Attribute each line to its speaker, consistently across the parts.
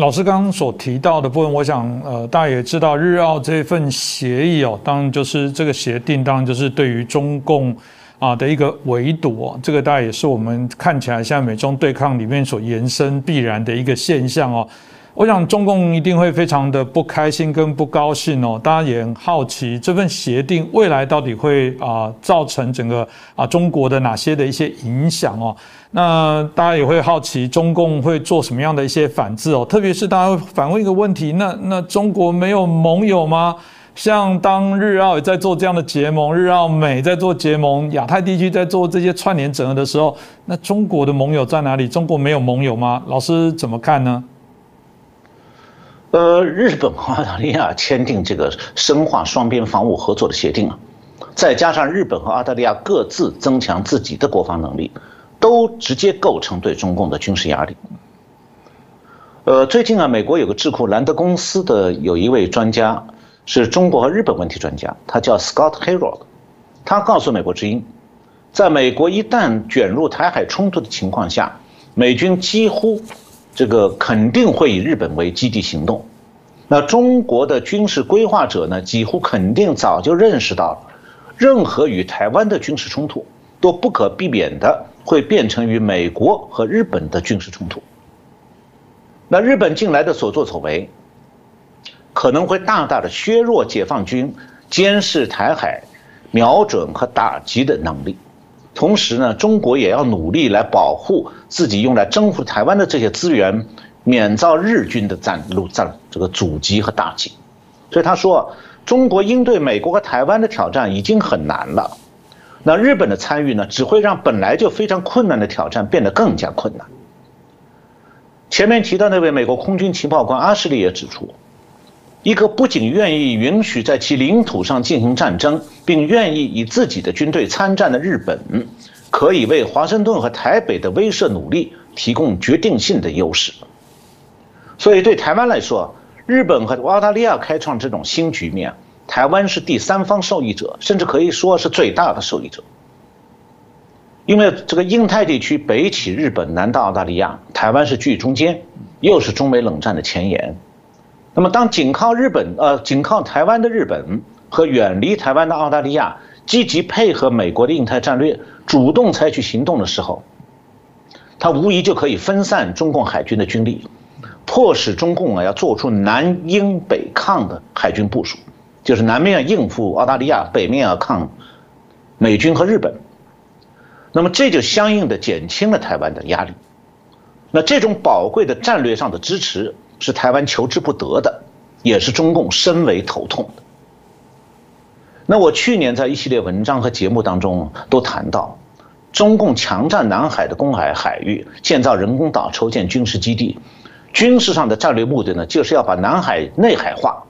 Speaker 1: 老师刚刚所提到的部分，我想呃，大家也知道，日澳这份协议哦，当然就是这个协定，当然就是对于中共啊的一个围堵哦，这个大概也是我们看起来现在美中对抗里面所延伸必然的一个现象哦。我想中共一定会非常的不开心跟不高兴哦，大家也很好奇这份协定未来到底会啊造成整个啊中国的哪些的一些影响哦。那大家也会好奇中共会做什么样的一些反制哦，特别是大家会反问一个问题：那那中国没有盟友吗？像当日澳也在做这样的结盟，日澳美在做结盟，亚太地区在做这些串联整合的时候，那中国的盟友在哪里？中国没有盟友吗？老师怎么看呢？
Speaker 2: 呃，日本和澳大利亚签订这个深化双边防务合作的协定啊，再加上日本和澳大利亚各自增强自己的国防能力，都直接构成对中共的军事压力。呃，最近啊，美国有个智库兰德公司的有一位专家是中国和日本问题专家，他叫 Scott Harold，他告诉美国之音，在美国一旦卷入台海冲突的情况下，美军几乎。这个肯定会以日本为基地行动，那中国的军事规划者呢，几乎肯定早就认识到了，任何与台湾的军事冲突都不可避免的会变成与美国和日本的军事冲突。那日本近来的所作所为，可能会大大的削弱解放军监视台海、瞄准和打击的能力。同时呢，中国也要努力来保护自己用来征服台湾的这些资源，免遭日军的占路占这个阻击和打击。所以他说，中国应对美国和台湾的挑战已经很难了，那日本的参与呢，只会让本来就非常困难的挑战变得更加困难。前面提到那位美国空军情报官阿什利也指出。一个不仅愿意允许在其领土上进行战争，并愿意以自己的军队参战的日本，可以为华盛顿和台北的威慑努力提供决定性的优势。所以，对台湾来说，日本和澳大利亚开创这种新局面，台湾是第三方受益者，甚至可以说是最大的受益者。因为这个印太地区北起日本，南到澳大利亚，台湾是居中间，又是中美冷战的前沿。那么，当紧靠日本、呃，紧靠台湾的日本和远离台湾的澳大利亚积极配合美国的印太战略，主动采取行动的时候，它无疑就可以分散中共海军的军力，迫使中共啊要做出南应北抗的海军部署，就是南面应付澳大利亚，北面要抗美军和日本。那么，这就相应的减轻了台湾的压力。那这种宝贵的战略上的支持。是台湾求之不得的，也是中共深为头痛的。那我去年在一系列文章和节目当中都谈到，中共强占南海的公海海域，建造人工岛，筹建军事基地，军事上的战略目的呢，就是要把南海内海化，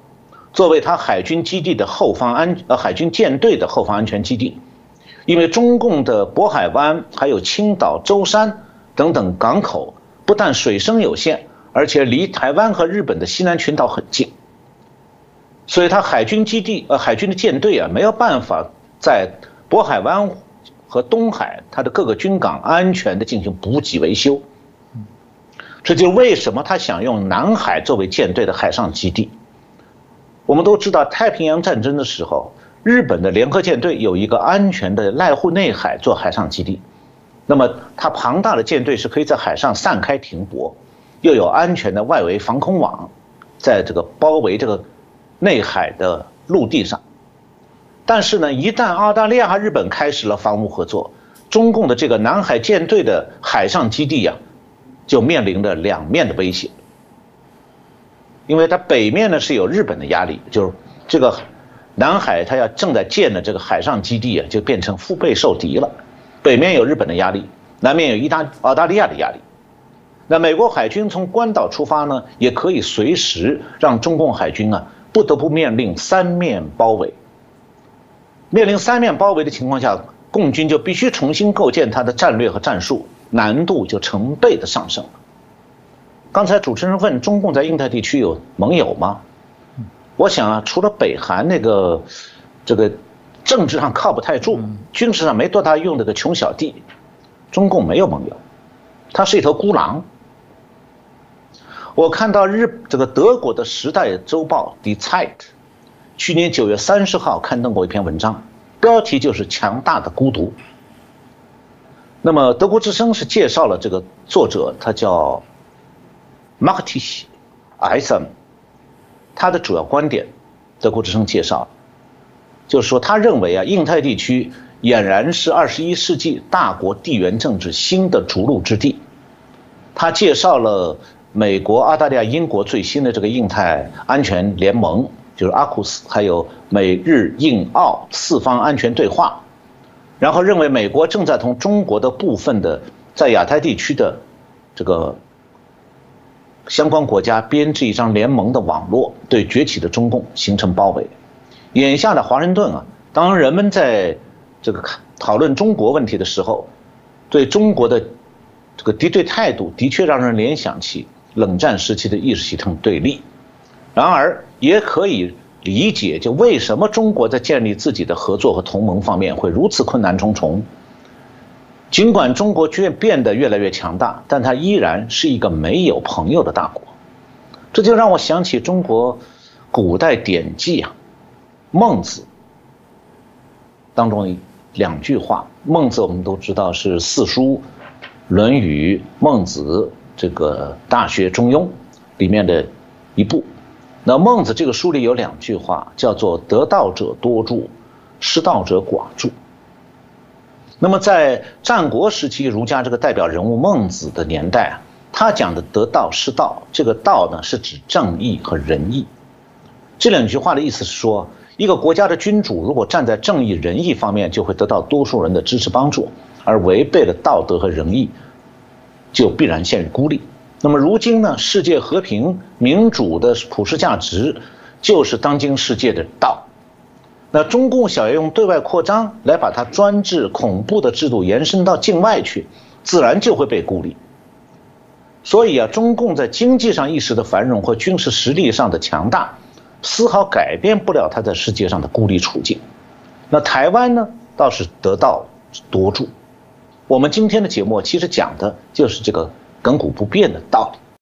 Speaker 2: 作为他海军基地的后方安呃海军舰队的后方安全基地。因为中共的渤海湾还有青岛、舟山等等港口，不但水深有限。而且离台湾和日本的西南群岛很近，所以它海军基地呃海军的舰队啊没有办法在渤海湾和东海它的各个军港安全的进行补给维修，这就为什么他想用南海作为舰队的海上基地。我们都知道太平洋战争的时候，日本的联合舰队有一个安全的濑户内海做海上基地，那么它庞大的舰队是可以在海上散开停泊。又有安全的外围防空网，在这个包围这个内海的陆地上，但是呢，一旦澳大利亚和日本开始了防务合作，中共的这个南海舰队的海上基地呀，就面临着两面的威胁。因为它北面呢是有日本的压力，就是这个南海它要正在建的这个海上基地啊，就变成腹背受敌了。北面有日本的压力，南面有意大澳大利亚的压力。那美国海军从关岛出发呢，也可以随时让中共海军啊不得不面临三面包围。面临三面包围的情况下，共军就必须重新构建它的战略和战术，难度就成倍的上升。刚才主持人问中共在印太地区有盟友吗？我想啊，除了北韩那个这个政治上靠不太住，军事上没多大用的个穷小弟，中共没有盟友，他是一头孤狼。我看到日这个德国的《时代周报》Die Zeit，去年九月三十号刊登过一篇文章，标题就是“强大的孤独”。那么德国之声是介绍了这个作者，他叫 Mark Tiesen，他的主要观点，德国之声介绍，就是说他认为啊，印太地区俨然是二十一世纪大国地缘政治新的逐鹿之地。他介绍了。美国、澳大利亚、英国最新的这个印太安全联盟，就是阿库斯，还有美日印澳四方安全对话，然后认为美国正在同中国的部分的在亚太地区的这个相关国家编织一张联盟的网络，对崛起的中共形成包围。眼下的华盛顿啊，当人们在这个讨论中国问题的时候，对中国的这个敌对态度的确让人联想起。冷战时期的意识形态对立，然而也可以理解，就为什么中国在建立自己的合作和同盟方面会如此困难重重。尽管中国变变得越来越强大，但它依然是一个没有朋友的大国。这就让我想起中国古代典籍啊，《孟子》当中两句话。孟子我们都知道是四书，《论语》《孟子》。这个《大学》《中庸》里面的一部，那孟子这个书里有两句话，叫做“得道者多助，失道者寡助”。那么在战国时期，儒家这个代表人物孟子的年代啊，他讲的“得道失道”，这个“道”呢是指正义和仁义。这两句话的意思是说，一个国家的君主如果站在正义仁义方面，就会得到多数人的支持帮助；而违背了道德和仁义。就必然陷于孤立。那么如今呢？世界和平、民主的普世价值，就是当今世界的道。那中共想要用对外扩张来把它专制、恐怖的制度延伸到境外去，自然就会被孤立。所以啊，中共在经济上一时的繁荣和军事实力上的强大，丝毫改变不了它在世界上的孤立处境。那台湾呢，倒是得道多助。我们今天的节目其实讲的就是这个亘古不变的道理。